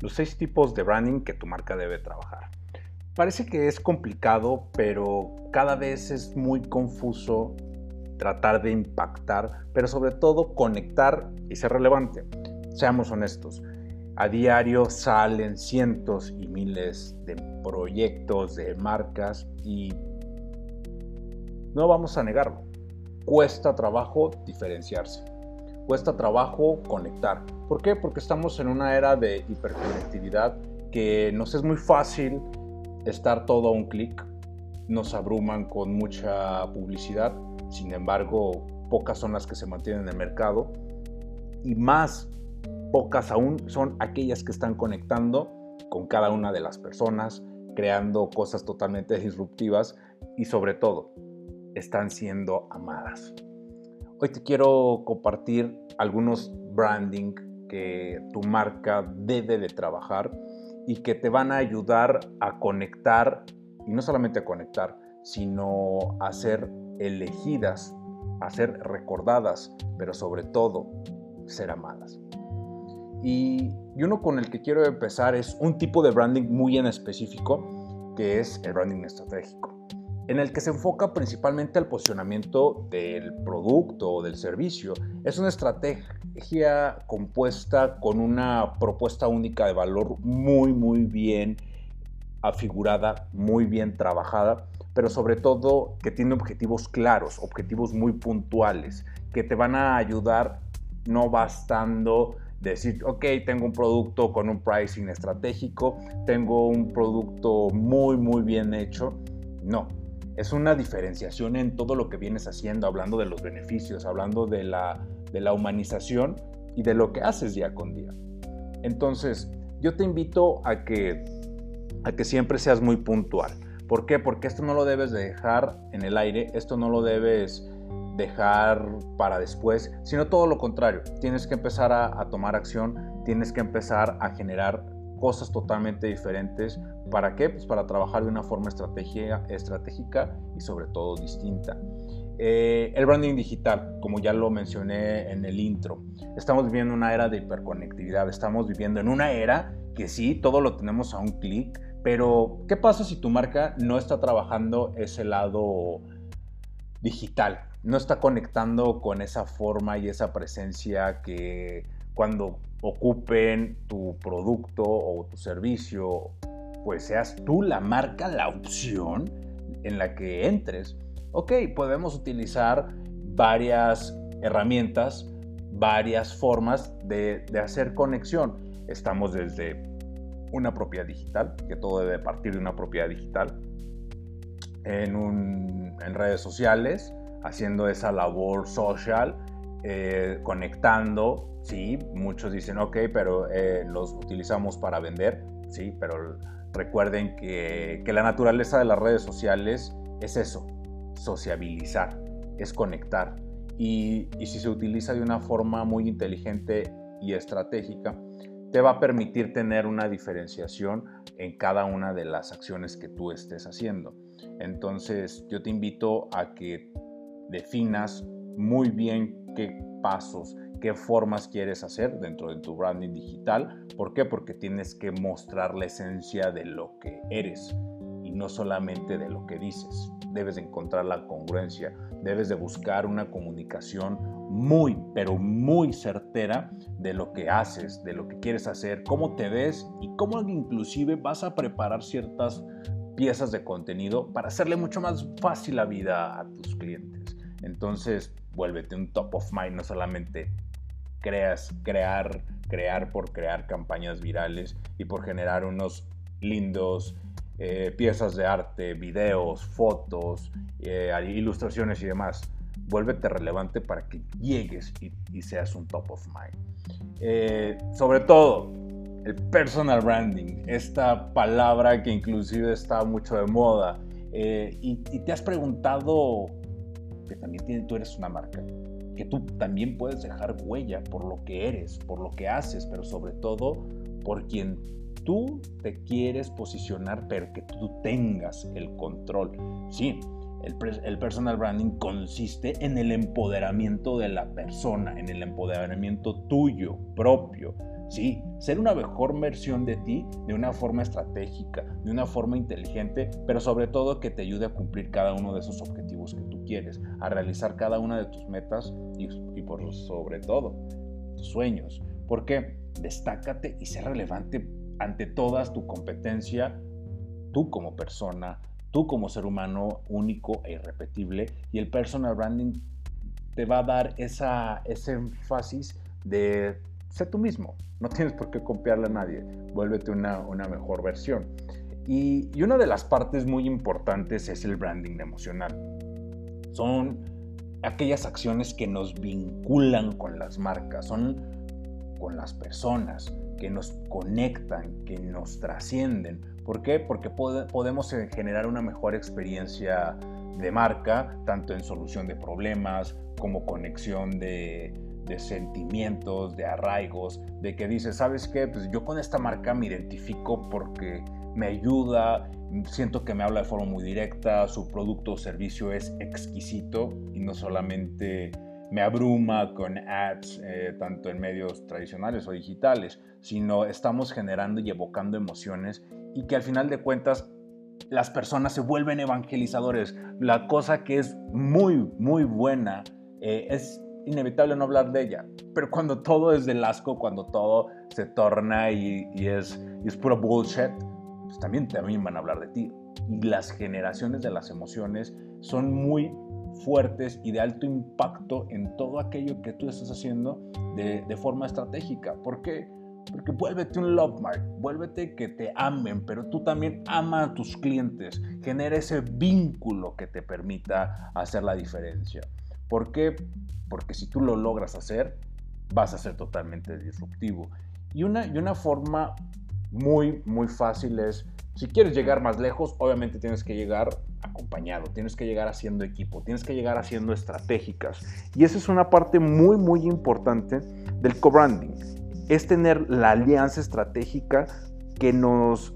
los seis tipos de branding que tu marca debe trabajar. Parece que es complicado, pero cada vez es muy confuso tratar de impactar, pero sobre todo conectar y ser relevante. Seamos honestos, a diario salen cientos y miles de proyectos, de marcas y no vamos a negarlo. Cuesta trabajo diferenciarse. Cuesta trabajo conectar. ¿Por qué? Porque estamos en una era de hiperconectividad que nos es muy fácil estar todo a un clic. Nos abruman con mucha publicidad. Sin embargo, pocas son las que se mantienen en el mercado. Y más pocas aún son aquellas que están conectando con cada una de las personas, creando cosas totalmente disruptivas y sobre todo están siendo amadas. Hoy te quiero compartir algunos branding que tu marca debe de trabajar y que te van a ayudar a conectar, y no solamente a conectar, sino a ser elegidas, a ser recordadas, pero sobre todo ser amadas. Y, uno con el que quiero empezar es un tipo de branding muy en específico, que es el branding estratégico, en el que se enfoca principalmente al posicionamiento del producto o del servicio. Es una estrategia compuesta con una propuesta única de valor muy, muy bien afigurada, muy bien trabajada, pero sobre todo que tiene objetivos claros, objetivos muy puntuales, que te van a ayudar no bastando decir, ok, tengo un producto con un pricing estratégico, tengo un producto muy, muy bien hecho. No, es una diferenciación en todo lo que vienes haciendo, hablando de los beneficios, hablando de la, humanización y de lo que haces día con día. Entonces, yo te invito a que siempre seas muy puntual. ¿Por qué? Porque esto no lo debes dejar en el aire, esto no lo debes dejar para después, sino todo lo contrario. Tienes que empezar a, tomar acción, tienes que empezar a generar cosas totalmente diferentes. ¿Para qué? Pues para trabajar de una forma estratégica, y sobre todo distinta. Eh, el branding digital, como ya lo mencioné en el intro, estamos viviendo una era de hiperconectividad, estamos viviendo en una era que sí, todo lo tenemos a un clic, pero ¿qué pasa si tu marca no está trabajando ese lado digital? no está conectando con esa forma y esa presencia que cuando ocupen tu producto o tu servicio, pues seas tú la marca, la opción en la que entres. Ok, podemos utilizar varias herramientas, varias formas de, hacer conexión. Estamos desde una propiedad digital, que todo debe partir de una propiedad digital, en, en redes sociales, haciendo esa labor social, eh, conectando, sí, muchos dicen, ok, pero eh, los utilizamos para vender, sí, pero recuerden que, la naturaleza de las redes sociales es eso, sociabilizar, es conectar. Y, y si se utiliza de una forma muy inteligente y estratégica, te va a permitir tener una diferenciación en cada una de las acciones que tú estés haciendo. Entonces yo te invito a que definas muy bien qué pasos, qué formas quieres hacer dentro de tu branding digital. ¿Por qué? Porque tienes que mostrar la esencia de lo que eres y no solamente de lo que dices. Debes encontrar la congruencia, debes de buscar una comunicación muy, pero muy certera de lo que haces, de lo que quieres hacer, cómo te ves y cómo inclusive vas a preparar ciertas piezas de contenido para hacerle mucho más fácil la vida a tus clientes. Entonces, vuélvete un top of mind, no solamente creas, crear, crear por crear campañas virales y por generar unos lindos eh, piezas de arte, videos, fotos, eh, ilustraciones y demás. Vuélvete relevante para que llegues y, seas un top of mind. Eh, sobre todo, el personal branding, esta palabra que inclusive está mucho de moda. y, te has preguntado que también tú eres una marca, que tú también puedes dejar huella por lo que eres, por lo que haces, pero sobre todo por quien tú te quieres posicionar, pero que tú tengas el control. Sí, el, el, personal branding consiste en el empoderamiento de la persona, en el empoderamiento tuyo, propio. Sí, ser una mejor versión de ti de una forma estratégica, de una forma inteligente, pero sobre todo que te ayude a cumplir cada uno de esos objetivos que tú quieres, a realizar cada una de tus metas y, por sobre todo tus sueños. ¿Por qué? Destácate y sé relevante ante todas tu competencia, tú como persona, tú como ser humano único e irrepetible y el personal branding te va a dar esa, ese énfasis de sé tú mismo, no tienes por qué copiarle a nadie, vuélvete una, una mejor versión. Y, y, una de las partes muy importantes es el branding emocional. Son aquellas acciones que nos vinculan con las marcas, son con las personas, que nos conectan, que nos trascienden. ¿Por qué? Porque podemos eh, generar una mejor experiencia de marca, tanto en solución de problemas como conexión de, de sentimientos, de arraigos, de que dices, ¿sabes qué? Pues yo con esta marca me identifico porque me ayuda, siento que me habla de forma muy directa, su producto o servicio es exquisito y no solamente me abruma con ads, eh, tanto en medios tradicionales o digitales, sino estamos generando y evocando emociones y que al final de cuentas las personas se vuelven evangelizadores. La cosa que es muy, muy buena eh, es inevitable no hablar de ella. Pero cuando todo es del asco, cuando todo se torna y, es, y es puro bullshit, pues también, también van a hablar de ti. Y las generaciones de las emociones son muy fuertes y de alto impacto en todo aquello que tú estás haciendo de, de forma estratégica. ¿Por qué? Porque vuélvete un love mark, vuélvete que te amen, pero tú también ama a tus clientes, genera ese vínculo que te permita hacer la diferencia. ¿Por qué? Porque si tú lo logras hacer, vas a ser totalmente disruptivo. Y una, y una forma muy, muy fácil es, si quieres llegar más lejos, obviamente tienes que llegar acompañado, tienes que llegar haciendo equipo, tienes que llegar haciendo estratégicas. Y esa es una parte muy, muy importante del co-branding. Es tener la alianza estratégica que nos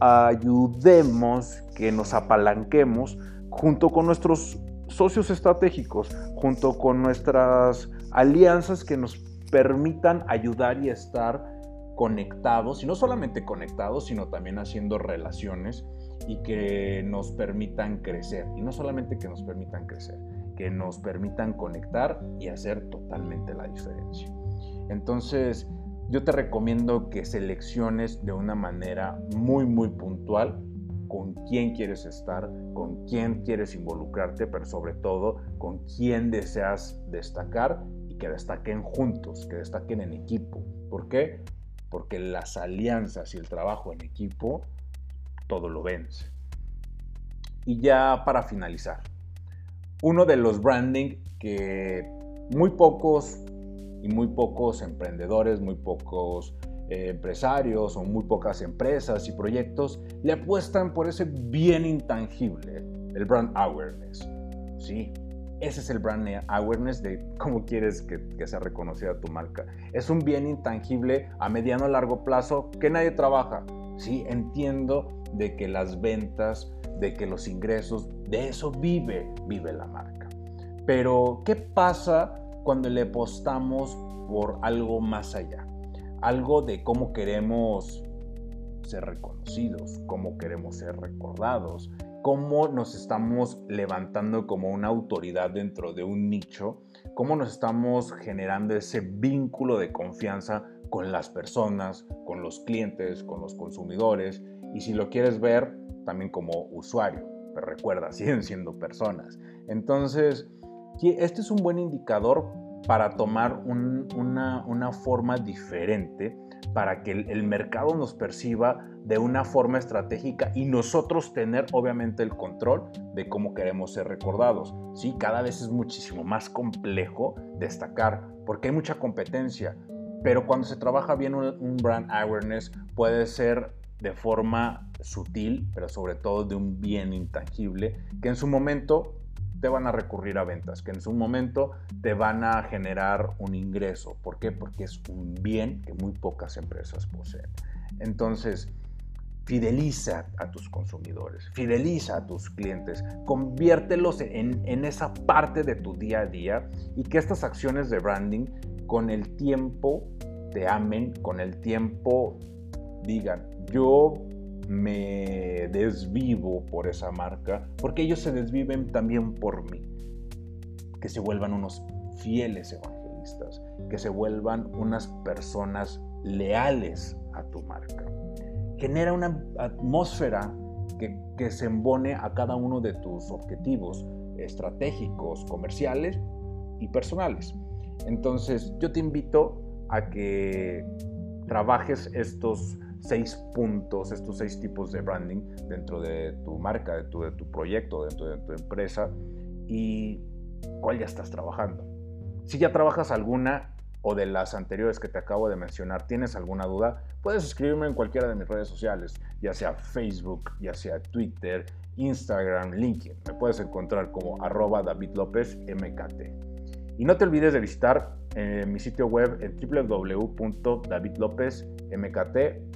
ayudemos, que nos apalanquemos junto con nuestros socios estratégicos, junto con nuestras alianzas que nos permitan ayudar y estar conectados, y no solamente conectados, sino también haciendo relaciones y que nos permitan crecer. Y no solamente que nos permitan crecer, que nos permitan conectar y hacer totalmente la diferencia. Entonces, yo te recomiendo que selecciones de una manera muy, muy puntual con quién quieres estar, con quién quieres involucrarte, pero sobre todo con quién deseas destacar y que destaquen juntos, que destaquen en equipo. ¿Por qué? Porque las alianzas y el trabajo en equipo todo lo vence. Y ya para finalizar, uno de los branding que muy pocos y muy pocos emprendedores, muy pocos eh, empresarios o muy pocas empresas y proyectos le apuestan por ese bien intangible, el brand awareness. Sí, ese es el brand awareness de cómo quieres que, sea reconocida tu marca. Es un bien intangible a mediano o largo plazo que nadie trabaja. Sí, entiendo de que las ventas, de que los ingresos, de eso vive, vive la marca. Pero, ¿qué pasa cuando le apostamos por algo más allá? algo de cómo queremos ser reconocidos, cómo queremos ser recordados, cómo nos estamos levantando como una autoridad dentro de un nicho, cómo nos estamos generando ese vínculo de confianza con las personas, con los clientes, con los consumidores y si lo quieres ver también como usuario, pero recuerda, siguen siendo personas. Entonces, este es un buen indicador para tomar una, forma diferente, para que el, mercado nos perciba de una forma estratégica y nosotros tener obviamente el control de cómo queremos ser recordados. Sí, cada vez es muchísimo más complejo destacar porque hay mucha competencia, pero cuando se trabaja bien un brand awareness puede ser de forma sutil, pero sobre todo de un bien intangible, que en su momento te van a recurrir a ventas, que en su momento te van a generar un ingreso. ¿Por qué? Porque es un bien que muy pocas empresas poseen. Entonces, fideliza a tus consumidores, fideliza a tus clientes, conviértelos en, en esa parte de tu día a día y que estas acciones de branding con el tiempo te amen, con el tiempo digan, yo me desvivo por esa marca, porque ellos se desviven también por mí. Que se vuelvan unos fieles evangelistas, que se vuelvan unas personas leales a tu marca. Genera una atmósfera que, que se embone a cada uno de tus objetivos estratégicos, comerciales y personales. Entonces yo te invito a que trabajes estos seis puntos, estos seis tipos de branding dentro de tu marca, dentro de tu proyecto, dentro de tu empresa y cuál ya estás trabajando. Si ya trabajas alguna o de las anteriores que te acabo de mencionar, tienes alguna duda, puedes escribirme en cualquiera de mis redes sociales, ya sea Facebook, ya sea Twitter, Instagram, LinkedIn. Me puedes encontrar como arroba David López MKT. Y no te olvides de visitar eh, mi sitio web en www.davidlopezmkt.mx.